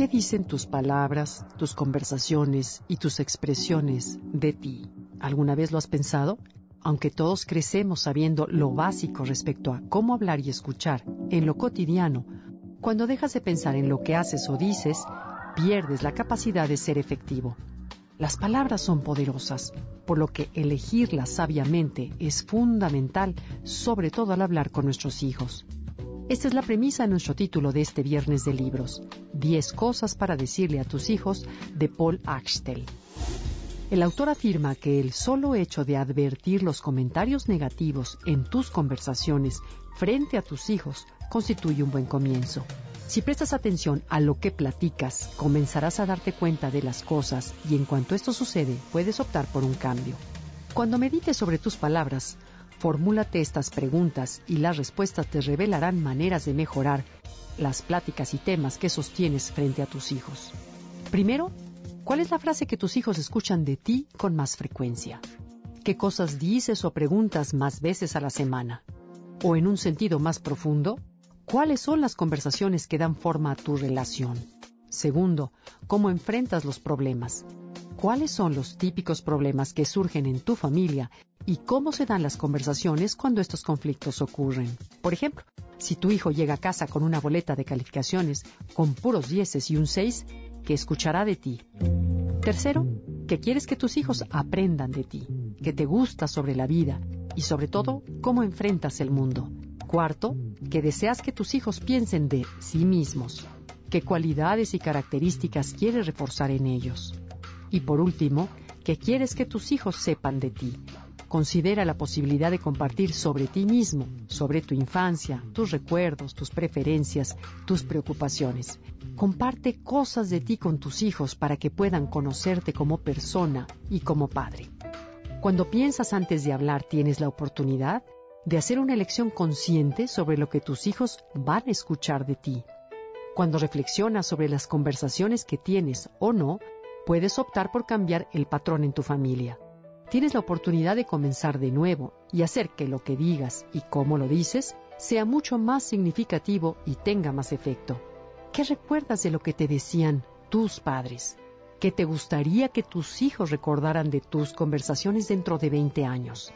¿Qué dicen tus palabras, tus conversaciones y tus expresiones de ti? ¿Alguna vez lo has pensado? Aunque todos crecemos sabiendo lo básico respecto a cómo hablar y escuchar en lo cotidiano, cuando dejas de pensar en lo que haces o dices, pierdes la capacidad de ser efectivo. Las palabras son poderosas, por lo que elegirlas sabiamente es fundamental, sobre todo al hablar con nuestros hijos. Esta es la premisa de nuestro título de este viernes de libros, 10 cosas para decirle a tus hijos de Paul Axtell. El autor afirma que el solo hecho de advertir los comentarios negativos en tus conversaciones frente a tus hijos constituye un buen comienzo. Si prestas atención a lo que platicas, comenzarás a darte cuenta de las cosas y en cuanto esto sucede, puedes optar por un cambio. Cuando medites sobre tus palabras, Formúlate estas preguntas y las respuestas te revelarán maneras de mejorar las pláticas y temas que sostienes frente a tus hijos. Primero, ¿cuál es la frase que tus hijos escuchan de ti con más frecuencia? ¿Qué cosas dices o preguntas más veces a la semana? O en un sentido más profundo, ¿cuáles son las conversaciones que dan forma a tu relación? Segundo, ¿cómo enfrentas los problemas? ¿Cuáles son los típicos problemas que surgen en tu familia y cómo se dan las conversaciones cuando estos conflictos ocurren? Por ejemplo, si tu hijo llega a casa con una boleta de calificaciones con puros dieces y un seis, ¿qué escuchará de ti? Tercero, que quieres que tus hijos aprendan de ti, que te gusta sobre la vida y sobre todo cómo enfrentas el mundo. Cuarto, que deseas que tus hijos piensen de sí mismos, qué cualidades y características quieres reforzar en ellos. Y por último, que quieres que tus hijos sepan de ti. Considera la posibilidad de compartir sobre ti mismo, sobre tu infancia, tus recuerdos, tus preferencias, tus preocupaciones. Comparte cosas de ti con tus hijos para que puedan conocerte como persona y como padre. Cuando piensas antes de hablar, tienes la oportunidad de hacer una elección consciente sobre lo que tus hijos van a escuchar de ti. Cuando reflexionas sobre las conversaciones que tienes o no, puedes optar por cambiar el patrón en tu familia. Tienes la oportunidad de comenzar de nuevo y hacer que lo que digas y cómo lo dices sea mucho más significativo y tenga más efecto. ¿Qué recuerdas de lo que te decían tus padres? ¿Qué te gustaría que tus hijos recordaran de tus conversaciones dentro de 20 años?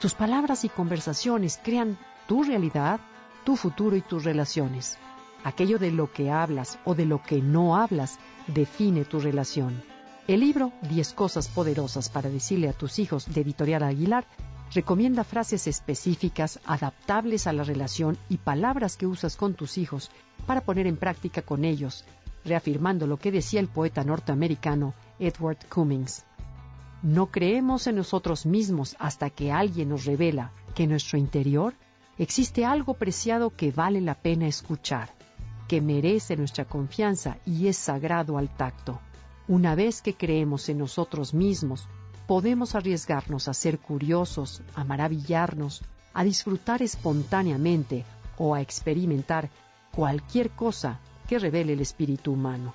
Tus palabras y conversaciones crean tu realidad, tu futuro y tus relaciones. Aquello de lo que hablas o de lo que no hablas define tu relación. El libro Diez cosas poderosas para decirle a tus hijos de Editorial Aguilar recomienda frases específicas, adaptables a la relación y palabras que usas con tus hijos para poner en práctica con ellos, reafirmando lo que decía el poeta norteamericano Edward Cummings. No creemos en nosotros mismos hasta que alguien nos revela que en nuestro interior existe algo preciado que vale la pena escuchar que merece nuestra confianza y es sagrado al tacto. Una vez que creemos en nosotros mismos, podemos arriesgarnos a ser curiosos, a maravillarnos, a disfrutar espontáneamente o a experimentar cualquier cosa que revele el espíritu humano.